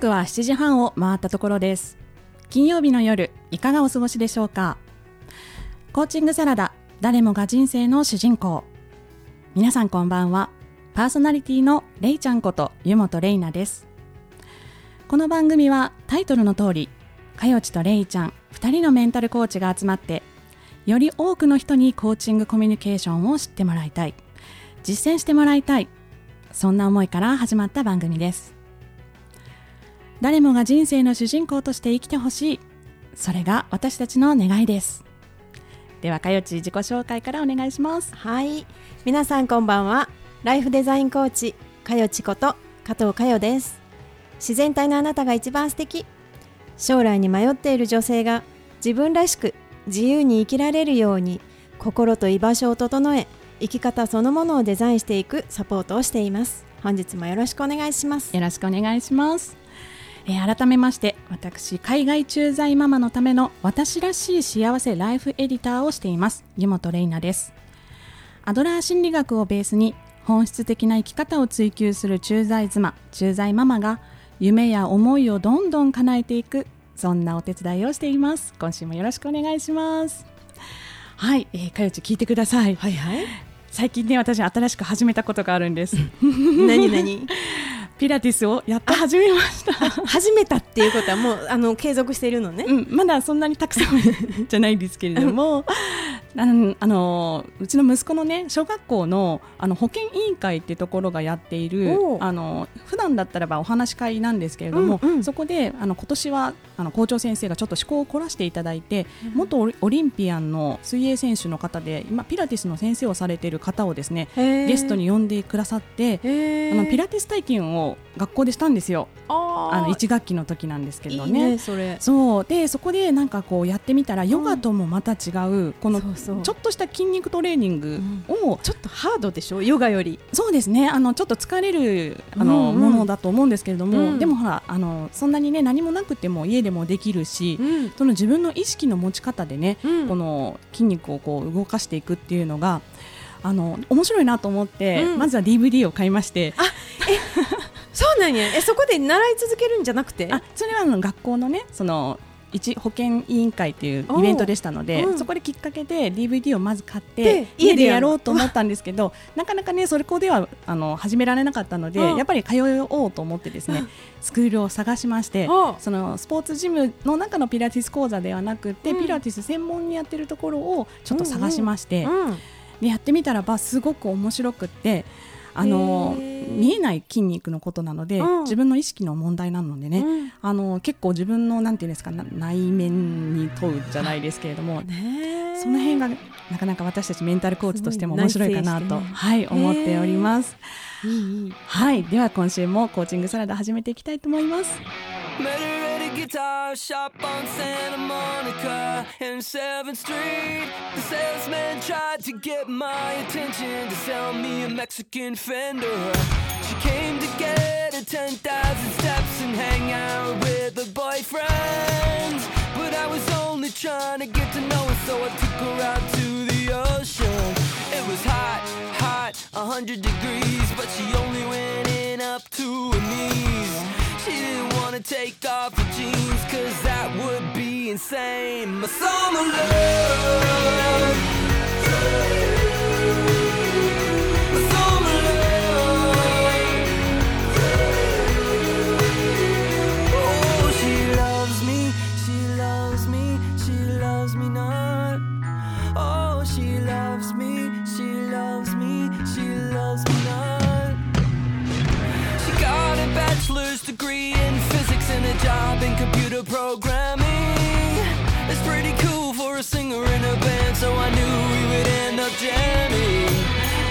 刻は7時半を回ったところです。金曜日の夜いかがお過ごしでしょうか？コーチングサラダ誰もが人生の主人公。皆さんこんばんは。パーソナリティのれいちゃんこと湯本れいなです。この番組はタイトルの通りかよちとれいちゃん2人のメンタルコーチが集まってより多くの人にコーチングコミュニケーションを知ってもらいたい。実践してもらいたい。そんな思いから始まった番組です。誰もが人生の主人公として生きてほしい。それが私たちの願いです。ではかよち自己紹介からお願いします。はい。皆さんこんばんは。ライフデザインコーチかよちこと加藤かよです。自然体のあなたが一番素敵。将来に迷っている女性が自分らしく自由に生きられるように心と居場所を整え生き方そのものをデザインしていくサポートをしています。本日もよろしくお願いします。よろしくお願いしますえー、改めまして私海外駐在ママのための私らしい幸せライフエディターをしています。湯本玲奈です。アドラー心理学をベースに本質的な生き方を追求する駐在妻駐在ママが夢や思いをどんどん叶えていくそんなお手伝いをしています。今週もよろしくお願いします。はい、えー、かよち聞いてください。はいはい。最近ね私新しく始めたことがあるんです。何何？ピラティスをやっと始めました。始めたっていうことはもうあの継続しているのね、うん、まだそんなにたくさんじゃないんですけれども。あのあのうちの息子のね小学校のあの保健委員会っていうところがやっているあの普段だったらばお話し会なんですけれども、うんうん、そこであの今年はあの校長先生がちょっと思考を凝らしていただいて、うん、元オリンピアンの水泳選手の方で今ピラティスの先生をされている方をですねゲストに呼んでくださってあのピラティス体験を学校でしたんですよ。あの1学期の時なんですけどね。ねそれ。そう。でそこでなんかこうやってみたらヨガともまた違うこのちょっとした筋肉トレーニングを、ちょっとハードでしょ？ヨガより。そうですね。あのちょっと疲れるあの、ものだと思うんですけれども、でもほらあのそんなにね何もなくても家でもできるし、その自分の意識の持ち方でね、この筋肉をこう動かしていくっていうのがあの面白いなと思って、まずは DVD を買いまして。あえそうなんや。えそこで習い続けるんじゃなくて？あそれはあの学校のねその一保健委員会っていうイベントでしたので、うん、そこできっかけで DVD をまず買って家でやろうと。思ったんですけどなかなかねそれこではあの始められなかったので、やっぱり通おうと思ってですね、スクールを探しましてそのスポーツジムの中のピラティス講座ではなくて、ピラティス専門にやってるところをちょっと探しまして、でやってみたらばすごく面白くって。あの見えない筋肉のことなので、うん、自分の意識の問題なのでね、うん、あの結構自分のなんていうんですか内面に問うじゃないですけれども、その辺がなかなか私たちメンタルコーチとしても面白いかなと、はい思っております。はい、では今週もコーチングサラダ始めていきたいと思います。Guitar shop on Santa Monica and 7th Street. The salesman tried to get my attention to sell me a Mexican Fender. She came to get a 10,000 steps and hang out with her boyfriend. But I was only trying to get to know her, so I took her out to the ocean. It was hot, hot, 100 degrees, but she only went in up to her knees. Didn't wanna take off her jeans, cause that would be insane. My summer love. Job in computer programming. It's pretty cool for a singer in a band, so I knew we would end up jamming.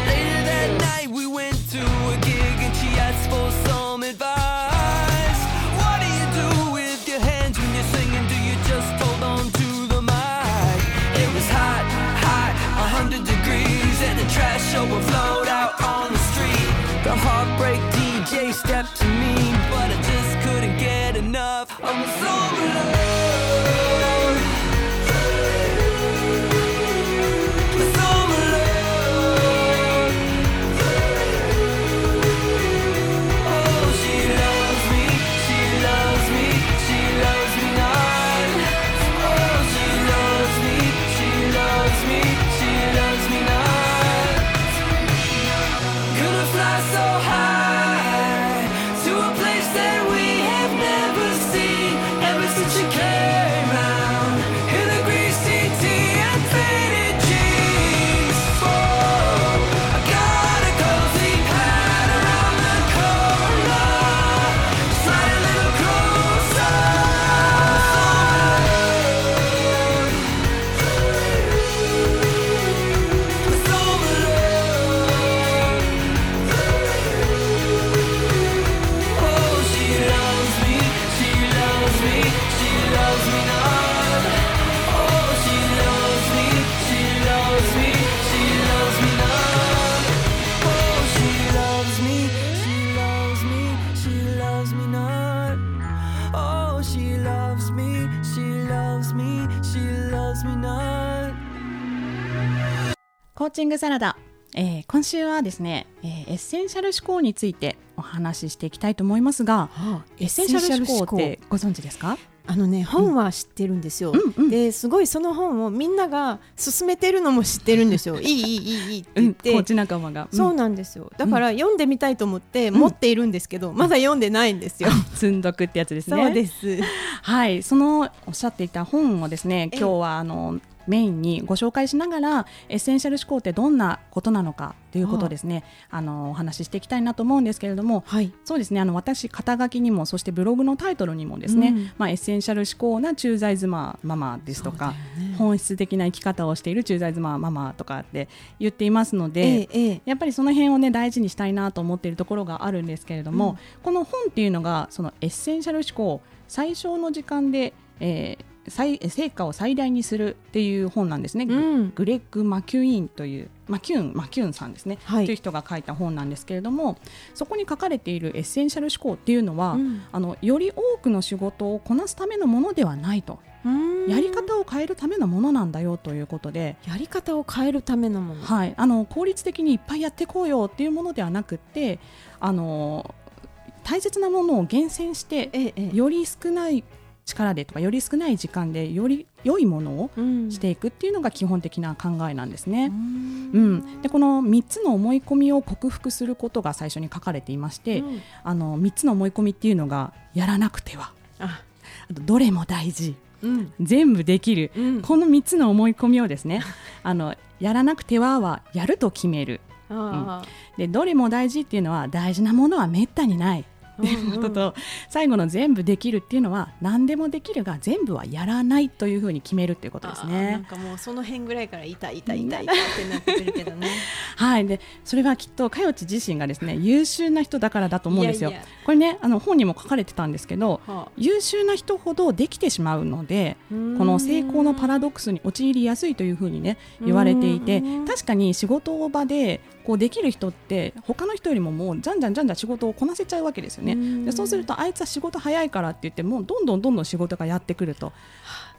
Later that night, we went to a gig and she asked for some advice. What do you do with your hands when you're singing? Do you just hold on to the mic? It was hot, hot, 100 degrees, and the trash overflowed out on the street. The heartbreak DJ stepped to me, love. I'm so in love. チングサラダ、えー、今週はですね、えー、エッセンシャル思考についてお話ししていきたいと思いますが、はあ、エッセンシャル思考ってご存知ですか？あのね本は知ってるんですよ、うん、ですごいその本をみんなが勧めてるのも知ってるんですよ。いいいいいいいいって言って、うん、仲間が、うん、そうなんですよ。だから読んでみたいと思って持っているんですけど、まだ読んでないんですよ。積んどくってやつですね。そうです。はい。そのおっしゃっていた本をですね今日はあのメインにご紹介しながらエッセンシャル思考ってどんなことなのかということをですね。あのお話ししていきたいなと思うんですけれども、はい、そうですね。あの私肩書きにもそしてブログのタイトルにもですね、うん、まあ、エッセンシャル思考な駐在妻ママですとか、ね、本質的な生き方をしている駐在妻ママとかって言っていますので、ええ、やっぱりその辺をね大事にしたいなと思っているところがあるんですけれども、うん、この本っていうのがそのエッセンシャル思考最小の時間で、えー、成果を最大にするっていう本なんですね、うん、グレッグ・マキュインというマキュンマキュンさんですね、はい、という人が書いた本なんですけれどもそこに書かれているエッセンシャル思考っていうのは、うん、あのより多くの仕事をこなすためのものではないと。やり方を変えるためのものなんだよということで。やり方を変えるためのもの、はい、あの効率的にいっぱいやっていこうよっていうものではなくてあの大切なものを厳選して、ええ、より少ない力でとかより少ない時間でより良いものをしていくっていうのが基本的な考えなんですね。うん、でこの3つの思い込みを克服することが最初に書かれていまして、うん、あの3つの思い込みっていうのがやらなくては。あ。とどれも大事、うん、全部できる、うん、この3つの思い込みをですね あのやらなくてははやると決める。うん、でどれも大事っていうのは大事なものはめったにないっていうことと、最後の全部できるっていうのは何でもできるが全部はやらないというふうに決めるっていうことですね。なんかもうその辺ぐらいから痛い痛い痛い痛いってなってくるけどね。はいでそれはきっとかよち自身がですね優秀な人だからだと思うんですよ。いやいやこれねあの本にも書かれてたんですけど、はあ、優秀な人ほどできてしまうのでこの成功のパラドックスに陥りやすいというふうにね言われていて確かに仕事場でこうできる人って他の人よりももうじゃんじゃんじゃんじゃん仕事をこなせちゃうわけですよね。でそうするとあいつは仕事早いからって言ってもどんどんどんどん仕事がやってくると。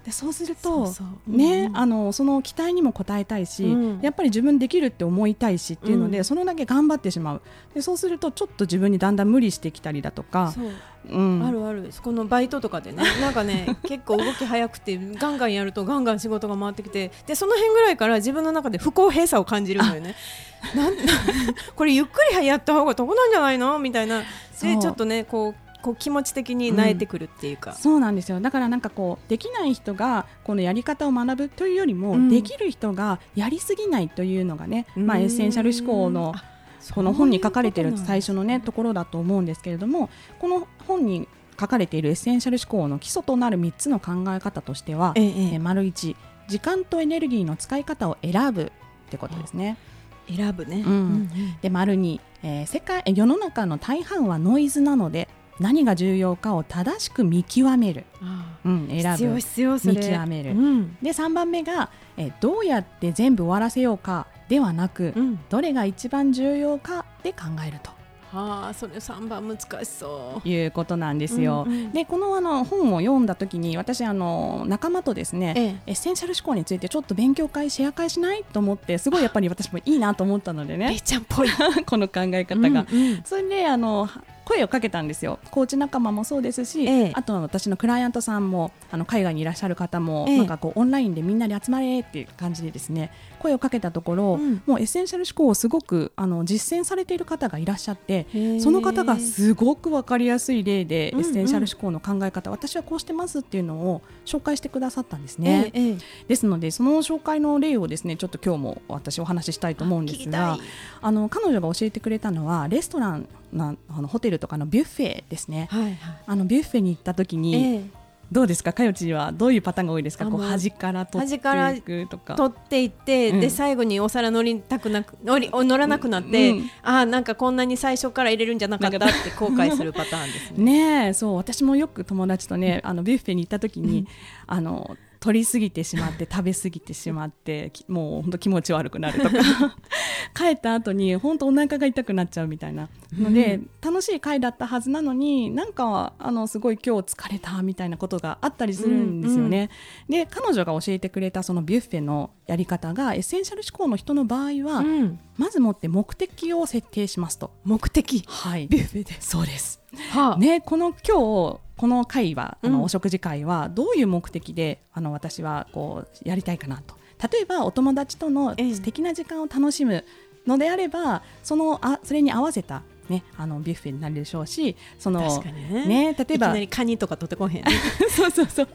でそうするとね、あのその期待にも応えたいし、うん、やっぱり自分できるって思いたいしっていうので、うん、そのだけ頑張ってしまう。でそうするとちょっと自分にだんだん無理してきたりだとか。う。ん、あるある。このバイトとかでね なんかね結構動き早くてガンガンやるとガンガン仕事が回ってきてでその辺ぐらいから自分の中で不公平さを感じるのよね。なん これゆっくりやった方が得なんじゃないの？みたいな。でちょっとねこうこう気持ち的に慣れてくるっていうか、うん、そうなんですよ。だからなんかこうできない人がこのやり方を学ぶというよりも、うん、できる人がやりすぎないというのがね、まあ、エッセンシャル思考のこの本に書かれている最初のねところだと思うんですけれどもこの本に書かれているエッセンシャル思考の基礎となる3つの考え方としては、ええ、丸1時間とエネルギーの使い方を選ぶってことですね。選ぶね、うん、で丸2、えー、世界世の中の大半はノイズなので何が重要かを正しく見極める、うん、選ぶ。見極める、うん、で3番目が、えどうやって全部終わらせようかではなく、うん、どれが一番重要かで考えると。はあ、それ3番難しそう。いうことなんですよ。うんうん、でこのあの本を読んだ時に私あの仲間とですね、ええ、エッセンシャル思考についてちょっと勉強会シェア会しないと思ってすごいやっぱり私もいいなと思ったのでね。ちゃんっぽい。この考え方が。うんうん、それであの声をかけたんですよ。コーチ仲間もそうですし、ええ、あとは私のクライアントさんもあの海外にいらっしゃる方も、え、なんかこうオンラインでみんなで集まれっていう感じでですね声をかけたところ、うん、もうエッセンシャル思考をすごくあの実践されている方がいらっしゃってその方がすごく分かりやすい例で、エッセンシャル思考の考え方、私はこうしてますっていうのを紹介してくださったんですね。ですのでその紹介の例をですねちょっと今日も私お話ししたいと思うんですがあの彼女が教えてくれたのはレストランなあのホテルとかのビュッフェですね、はいはい、あのビュッフェに行った時に、えー、どうですか？かよちはどういうパターンが多いですか？こう端から取っていくとか。取っていって、うん、で最後にお皿乗りたくなく乗り乗らなくなって、うん、あなんかこんなに最初から入れるんじゃなかったって後悔するパターンですね。ねそう。私もよく友達とねあのビュッフェに行った時に、あの取りすぎてしまって食べ過ぎてしまってもう本当気持ち悪くなるとか帰った後に本当お腹が痛くなっちゃうみたいなので、うん、楽しい会だったはずなのになんかあのすごい今日疲れたみたいなことがあったりするんですよね。うんうん、で彼女が教えてくれたそのビュッフェのやり方がエッセンシャル思考の人の場合は、うん、まずもって目的を設定しますと。目的？はい。ビュッフェで。そうです。はあ、ねこの今日この会は、あのお食事会はどういう目的であの私はこうやりたいかなと。例えばお友達との素敵な時間を楽しむのであれば、そのあそれに合わせたね、あのビュッフェになるでしょうしそのね、ね、例えばカニとか取ってこへん、ね、そうそうそう。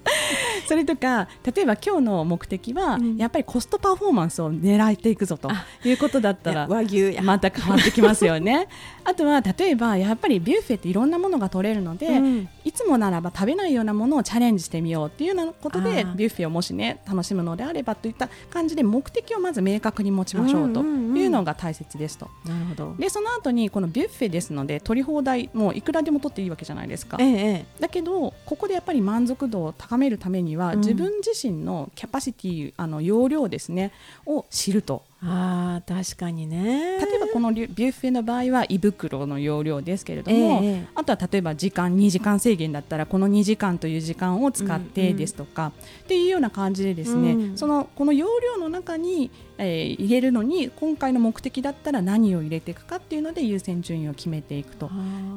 それとか例えば今日の目的は、うん、やっぱりコストパフォーマンスを狙っていくぞということだったら和牛また変わってきますよね。あとは例えばやっぱりビュッフェっていろんなものが取れるので、うん、いつもならば食べないようなものをチャレンジしてみようっていうようなことでビュッフェをもしね楽しむのであればといった感じで目的をまず明確に持ちましょうというのが大切ですと。なるほど。でその後にこのビュッフェですので取り放題もういくらでも取っていいわけじゃないですか、ええ、だけどここでやっぱり満足度を高めるためには、うん、自分自身のキャパシティあの容量ですねを知るとあ確かにね。例えばこのビュッフェの場合は胃袋の容量ですけれども、えー、あとは例えば時間2時間制限だったらこの2時間という時間を使ってですとか、うんうん、っていうような感じでですね、うん、そのこの容量の中に、えー、入れるのに今回の目的だったら何を入れていくかっていうので優先順位を決めていくと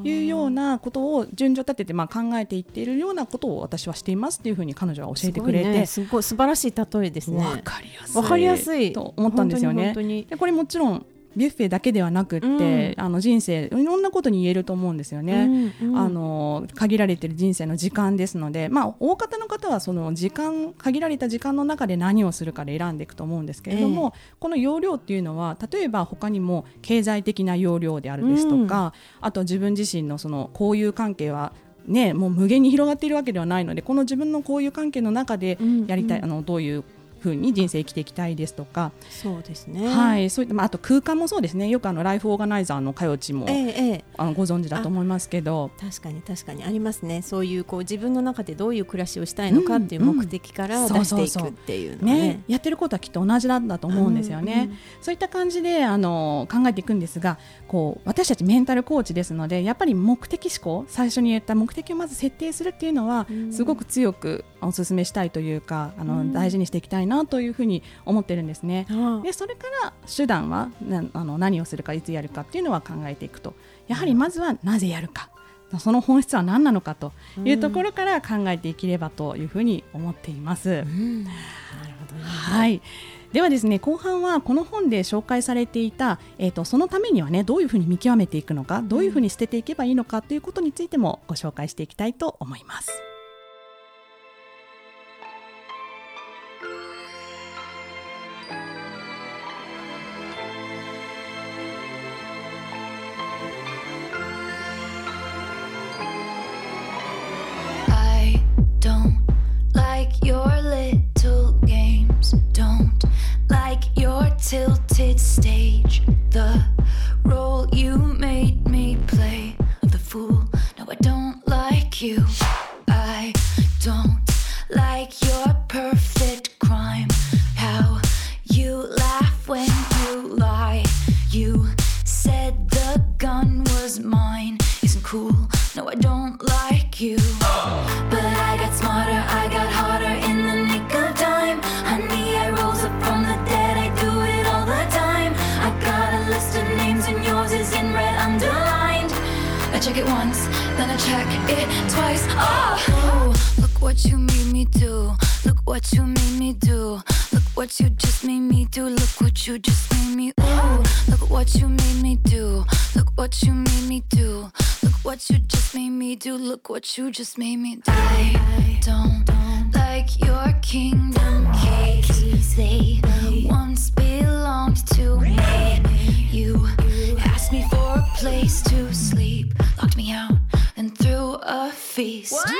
いうようなことを順序立ててまあ考えていっているようなことを私はしていますっていうふうに彼女は教えてくれてすごい、ね,、素晴らしい例えですね。わかりやすい。かりやすい。と思ったんですよね。ね。でこれもちろんビュッフェだけではなくって、うん、あの人生いろんなことに言えると思うんですよね、うんうん、あの限られてる人生の時間ですので、まあ、大方の方はその時間限られた時間の中で何をするかで選んでいくと思うんですけれども、えー、この容量っていうのは例えば他にも経済的な容量であるですとか、うん、あと自分自身のその交友関係はね、もう無限に広がっているわけではないのでこの自分の交友関係の中でやりたい、うんうん、あのどういうふうに人生生きていきたいですとか。そうですね。はい。そういった、まあ、あと空間もそうですね。よくあのライフオーガナイザーのかよちも、ええ、あのご存知だと思いますけど。確かに確かに。ありますね。そういうこう自分の中でどういう暮らしをしたいのかっていう目的から出していくっていうのね,、ね。やってることはきっと同じなんだと思うんですよね、うんうん、そういった感じであの考えていくんですがこう私たちメンタルコーチですのでやっぱり目的思考最初に言った目的をまず設定するっていうのは、すごく強くお勧めしたいというかあの、大事にしていきたいなというふうに思ってるんですね。でそれから手段はなあの何をするかいつやるかっていうのは考えていくとやはりまずはなぜやるか。その本質は何なのかというところから考えていければというふうに思っています。なるほど、ね、はい。ではですね後半はこの本で紹介されていた、えーと、そのためにはねどういうふうに見極めていくのかどういうふうに捨てていけばいいのかということについてもご紹介していきたいと思います。Tilted stage. The role you made me play of the fool. No, I don't like you. Twice. Oh, look what you made me do. Look what you made me do. Look what you just made me do. Look what you just made me. Ooh, look what you made me do. Look what you made me do. What you just made me do. Look what you just made me do. I don't like your kingdom keys. They once belonged to me. You asked me for a place to sleep, locked me out, and threw a feast. What?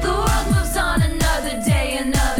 The world moves on another day, another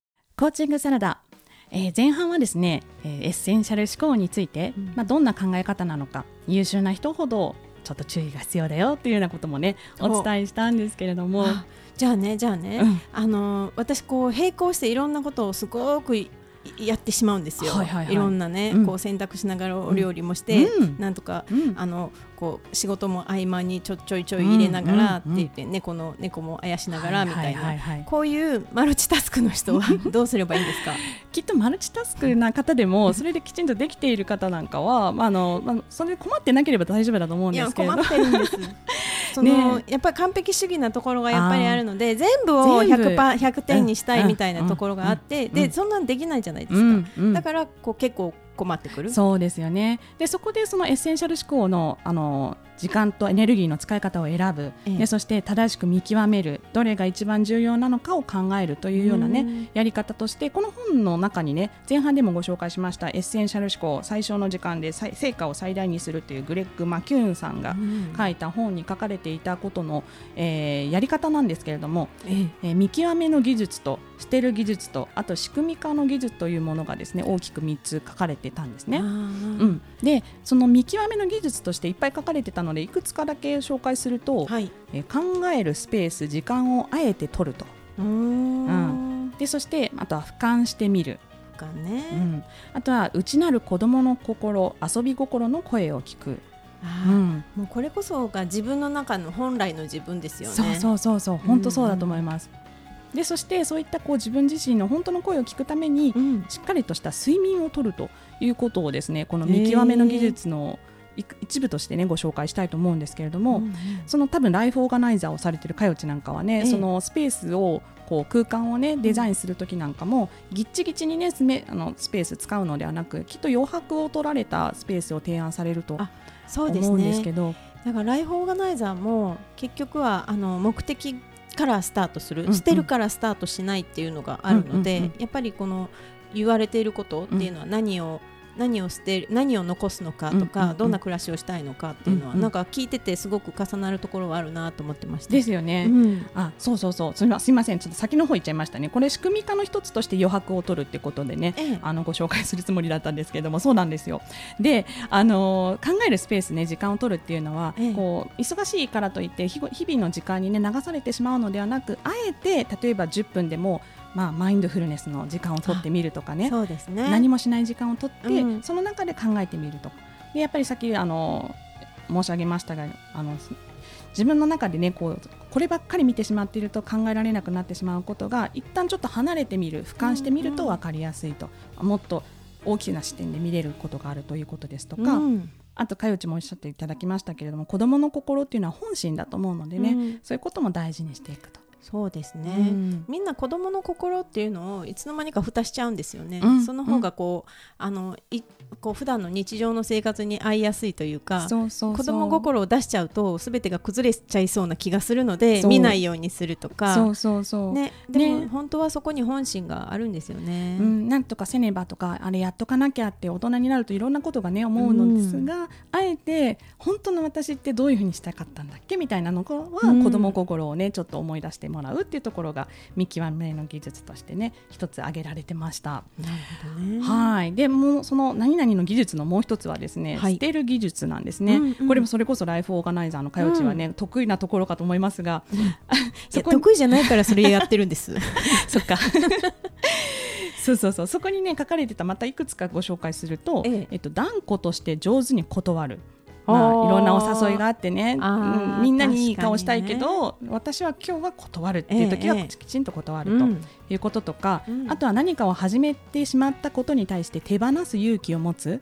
コーチングサラダ、えー前半はですね、えーエッセンシャル思考について、まあ、どんな考え方なのか優秀な人ほどちょっと注意が必要だよっていうようなこともねお伝えしたんですけれども。あじゃあねじゃあね、うん。あの私こう並行していろんなことをすごくいやってしまうんですよ、はいはいはいろんなね、うん。こう選択しながらお料理もして、うん。なんとか、うん。あのこう仕事も合間にちょちょいちょい入れながらって言って、猫の猫もあやしながらみたいな、こういうマルチタスクの人はどうすればいいんですか？きっとマルチタスクな方でも それできちんとできている方なんかは、まああのまあ、それで困ってなければ大丈夫だと思うんですけれど。そのねやっぱり完璧主義なところがやっぱりあるので全部を全部。100, パ100点にしたいみたいなところがあって、でそんなんできないじゃないですか、だからこう結構困ってくる。そうですよねでそこでそのエッセンシャル思考のあの時間とエネルギーの使い方を選ぶ、ええ。でそして正しく見極める。どれが一番重要なのかを考えるというようなね、うん。やり方としてこの本の中にね前半でもご紹介しましたエッセンシャル思考最小の時間で最成果を最大にするというグレッグ・マキューンさんがうん。書いた本に書かれていたことの、えーやり方なんですけれども、ええ。えー見極めの技術と捨てる技術とあと仕組み化の技術というものがですね大きく3つ書かれてたんですね。うん、でその見極めの技術としていっぱい書かれてたのでいくつかだけ紹介すると、はい。えー考えるスペース時間をあえて取るとうーん。でそしてあとは俯瞰してみる、かうね。ん、あとは内なる子どもの心遊び心の声を聞く、あーうん、もうこれこそが自分の中の本来の自分ですよね。そうそうそうそう本当そうだと思います。でそしてそういったこう自分自身の本当の声を聞くためにうん。しっかりとした睡眠をとるということをですねこの見極めの技術の一部としてねご紹介したいと思うんですけれども、うんその多分ライフオーガナイザーをされてるかよちなんかはね、ええ。そのスペースをこう空間をねデザインする時なんかもぎっちぎちにねあのスペース使うのではなくきっと余白を取られたスペースを提案されるとあそうです思うんですねけど。だからライフオーガナイザーも結局はあの目的からスタートする、うんうん。捨てるからスタートしないっていうのがあるので、やっぱりこの言われていることっていうのは何を、何を捨てる何を残すのかとか、うんうんうん。どんな暮らしをしたいのかっていうのは、うんうん。なんか聞いててすごく重なるところはあるなと思ってました。ですよね。うん。あそうそうそう。すみません。ちょっと先の方行っちゃいましたね。これ仕組み化の一つとして余白を取るってことでねええ。あのご紹介するつもりだったんですけれどもそうなんですよ。であのー考えるスペースね時間を取るっていうのは、ええ。こう忙しいからといって日々の時間にね流されてしまうのではなくあえて例えば10分でもまあマインドフルネスの時間を取ってみるとかね。そうですね。何もしない時間を取って、うん。その中で考えてみるとでやっぱりさっきあの申し上げましたがあの自分の中でねこうこればっかり見てしまっていると考えられなくなってしまうことが一旦ちょっと離れてみる俯瞰してみると分かりやすいと、もっと大きな視点で見れることがあるということですとか、うん。あとかよちもおっしゃっていただきましたけれども子どもの心っていうのは本心だと思うのでね、うん。そういうことも大事にしていくとそうですね、うん。みんな子供の心っていうのをいつの間にか蓋しちゃうんですよね、うん。その方がこう、あのいこう普段の日常の生活に合いやすいというかそうそう子供心を出しちゃうと全てが崩れちゃいそうな気がするので見ないようにするとか。そうそうそう、ね、でもね。本当はそこに本心があるんですよね。うん、なんとかせねばとかあれやっとかなきゃって大人になるといろんなことがね思うのですが、あえて本当の私ってどういうふうにしたかったんだっけみたいなのは、うん。子供心をねちょっと思い出してもらうっていうところが見極めの技術としてね一つ挙げられてました。なるほどね。はい、でもうその何々の技術のもう一つはですね、はい。捨てる技術なんですね、うんうん。これもそれこそライフオーガナイザーのかよちはね、得意なところかと思いますが、いやそこに得意じゃないからそれやってるんです。そっか。そうそうそう。そこにね書かれてたまたいくつかご紹介すると、ええ。えっと、断固として上手に断る。まあ、いろんなお誘いがあってね、みんなにいい顔したいけど、私は今日は断るっていう時はええ。きちんと断ると。うんいうこととか、うん。あとは何かを始めてしまったことに対して手放す勇気を持つ、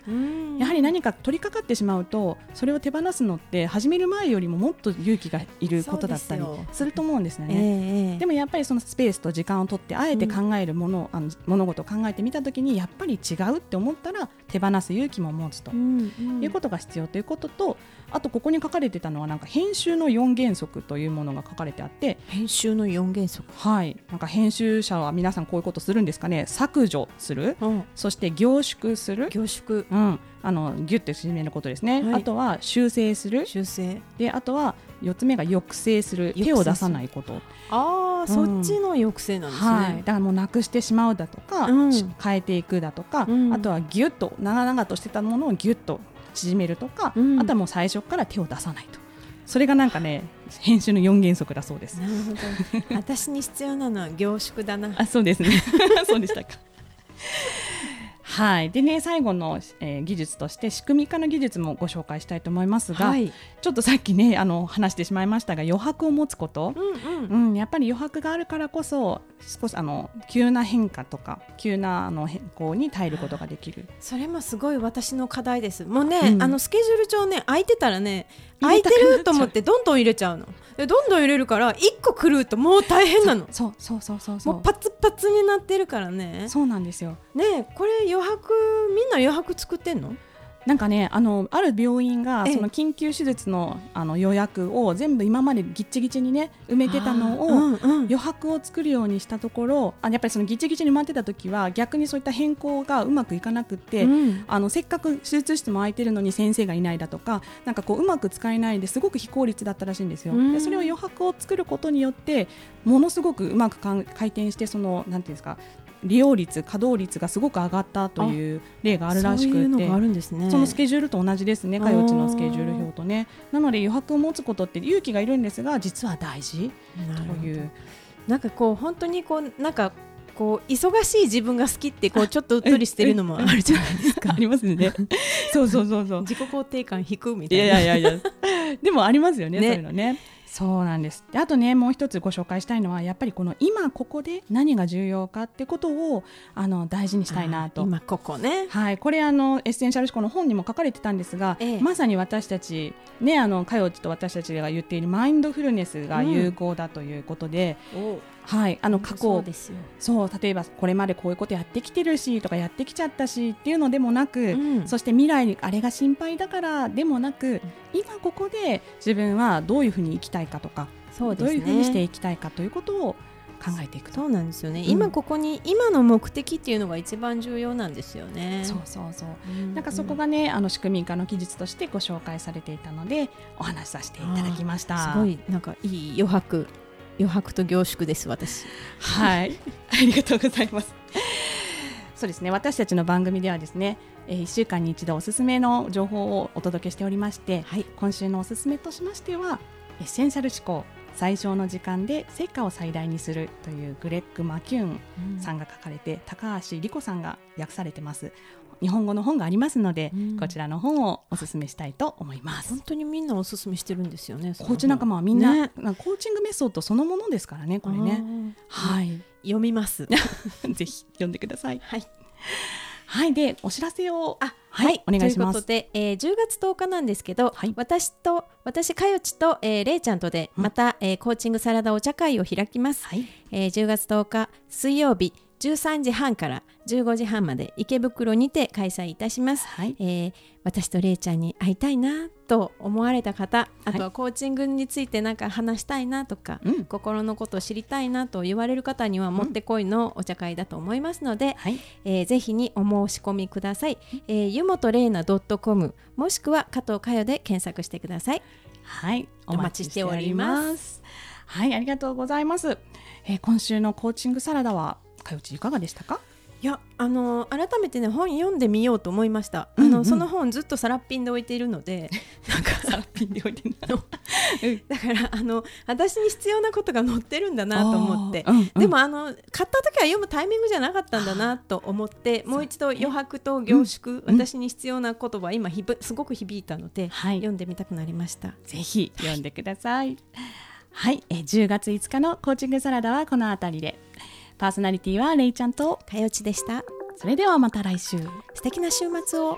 やはり何か取り掛かってしまうとそれを手放すのって始める前よりももっと勇気がいることだったりすると思うんですよえね。えでもやっぱりそのスペースと時間を取ってあえて考えるもの,、あの物事を考えてみたときにやっぱり違うって思ったら手放す勇気も持つと。うんうん。いうことが必要ということとあとここに書かれてたのはなんか編集の4原則というものが書かれてあって編集の四原則。はい。なんか編集者は皆さんこういうことするんですかね？削除する。うん。そして凝縮する、凝縮。うん、あのギュッて縮めることですね、はい。あとは修正する。修正。であとは4つ目が抑制する。手を出さないこと。ああ、ん。そっちの抑制なんですね。はい、だからもうなくしてしまうだとか、うん。し変えていくだとか、うん。あとはギュッと長々としてたものをギュッと縮めるとか、うん。あとはもう最初から手を出さないとそれがなんかね編集の4原則だそうですなるほど。私に必要なのは凝縮だな。あそうですね そうでしたかはいでね最後の、えー技術として仕組み化の技術もご紹介したいと思いますが、はい。ちょっとさっきねあの話してしまいましたが余白を持つこと、うんうん。うん、やっぱり余白があるからこそ少しあの急な変化とか急なあの変更に耐えることができる。それもすごい私の課題です。もうね、うんあのスケジュール帳ね空いてたらね空いてると思ってどんどん入れちゃうの。でどんどん入れるから一個狂うともう大変なの。そうそうそうそうそうもうパツパツになってるからね。そうなんですよ。ねえこれ余白みんな余白作ってんの？なんかねあのある病院がええ。その緊急手術のあの予約を全部今までぎっちぎちにね埋めてたのを、うんうん。余白を作るようにしたところあやっぱりそのぎちぎちに埋まってた時は逆にそういった変更がうまくいかなくって、うん。あのせっかく手術室も空いてるのに先生がいないだとかなんかこううまく使えないですごく非効率だったらしいんですよ。うん。でそれを余白を作ることによってものすごくうまくかん回転してそのなんていうんですか利用率稼働率がすごく上がったという例があるらしくてそのスケジュールと同じですね、あーかよちのスケジュール表とね。なので余白を持つことって勇気がいるんですが、実は大事という。なんかこう本当にこうなんかこう忙しい自分が好きってこうちょっとうっとりしてるのもあるじゃないですかあ。りますね。そうそうそうそう。自己肯定感低みいたいな。やいやいやいや。でもありますよね、ねそういうのね。そうなんです。であとねもう一つご紹介したいのはやっぱりこの今ここで何が重要かってことをあの大事にしたいなと。今ここね。はい、これあのエッセンシャル思考の本にも書かれてたんですが、ええ。まさに私たちねあのかよちと私たちが言っているマインドフルネスが有効だということで、はい。あの過去そうですよ。そう例えばこれまでこういうことやってきてるしとかやってきちゃったしっていうのでもなく、うん。そして未来にあれが心配だからでもなく、今ここで自分はどういうふうに生きたいかとかそうですね。どういうふうにしていきたいかということを考えていくと。そうなんですよね、ん今ここに今の目的っていうのが一番重要なんですよね。そうそうそううんなんかそこがね、あの仕組み化の技術としてご紹介されていたのでお話しさせていただきました。すごいなんかいい余白余白と凝縮です私。はい、ありがとうございます。そうですね、私たちの番組ではですね、えー、1週間に一度おすすめの情報をお届けしておりまして、はい。今週のおすすめとしましては、エッセンシャル思考、最小の時間で成果を最大にするというグレッグ・マキューンさんが書かれて、高橋理子さんが訳されてます。日本語の本がありますので、うんこちらの本をおすすめしたいと思います。本当にみんなおすすめしてるんですよね。コーチ仲間はみんな、ねなコーチングメソッドそのものですからね、これね。はい。読みます。ぜひ読んでください。はい。はいでお知らせを。あはいお願いします。ということで、えー、10月10日なんですけど、はい。私と私かよちと、えー、れいちゃんとでまた、えーコーチングサラダお茶会を開きます、はい。えー10月10日水曜日13時半から15時半まで池袋にて開催いたします、はい。えー私とれいちゃんに会いたいなと思われた方あとはコーチングについてなんか話したいなとか、うん。心のことを知りたいなと言われる方にはもってこいのお茶会だと思いますので、はい。えーぜひにお申し込みください、えー、ゆもとれいな .com もしくは加藤かよで検索してください。はい、お待ちしております。はい、ありがとうございます。えー今週のコーチングサラダは、かよちいかがでしたか？いやあのー改めてね本読んでみようと思いました、うんうん。あのその本ずっとサラッピンで置いているのでなんかサラピンで置いてるの。だからあの私に必要なことが載ってるんだなと思って、うんうん。でもあの買った時は読むタイミングじゃなかったんだなと思ってもう一度余白と凝縮、うん。私に必要な言葉今ひぶすごく響いたので、はい。読んでみたくなりました。ぜひ読んでください。はい、えー10月5日のコーチングサラダはこのあたりで。パーソナリティはれいちゃんと、かよちでしたそれではまた来週。素敵な週末を